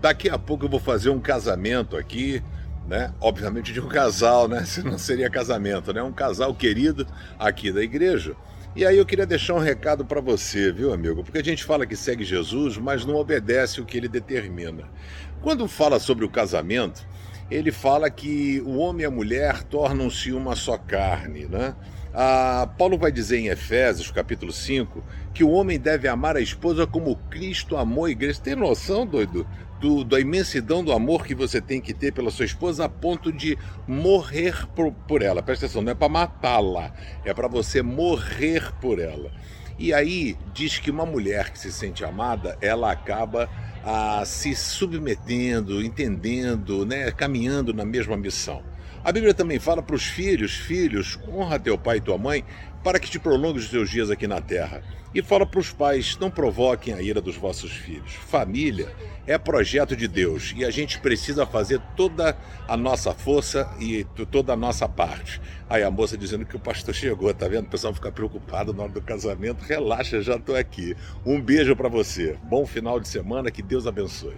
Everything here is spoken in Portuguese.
Daqui a pouco eu vou fazer um casamento aqui, né? Obviamente de um casal, né? Senão seria casamento, né? Um casal querido aqui da igreja. E aí eu queria deixar um recado para você, viu, amigo? Porque a gente fala que segue Jesus, mas não obedece o que ele determina. Quando fala sobre o casamento, ele fala que o homem e a mulher tornam-se uma só carne, né? Ah, Paulo vai dizer em Efésios, capítulo 5, que o homem deve amar a esposa como Cristo amou a igreja. Tem noção, doido? do, da imensidão do amor que você tem que ter pela sua esposa a ponto de morrer por, por ela. Presta atenção, não é para matá-la, é para você morrer por ela. E aí diz que uma mulher que se sente amada, ela acaba a, se submetendo, entendendo, né, caminhando na mesma missão. A Bíblia também fala para os filhos: filhos, honra teu pai e tua mãe, para que te prolongue os teus dias aqui na terra. E fala para os pais: não provoquem a ira dos vossos filhos. Família é projeto de Deus e a gente precisa fazer toda a nossa força e toda a nossa parte. Aí a moça dizendo que o pastor chegou, tá vendo? O pessoal fica preocupado na hora do casamento. Relaxa, já estou aqui. Um beijo para você. Bom final de semana, que Deus abençoe.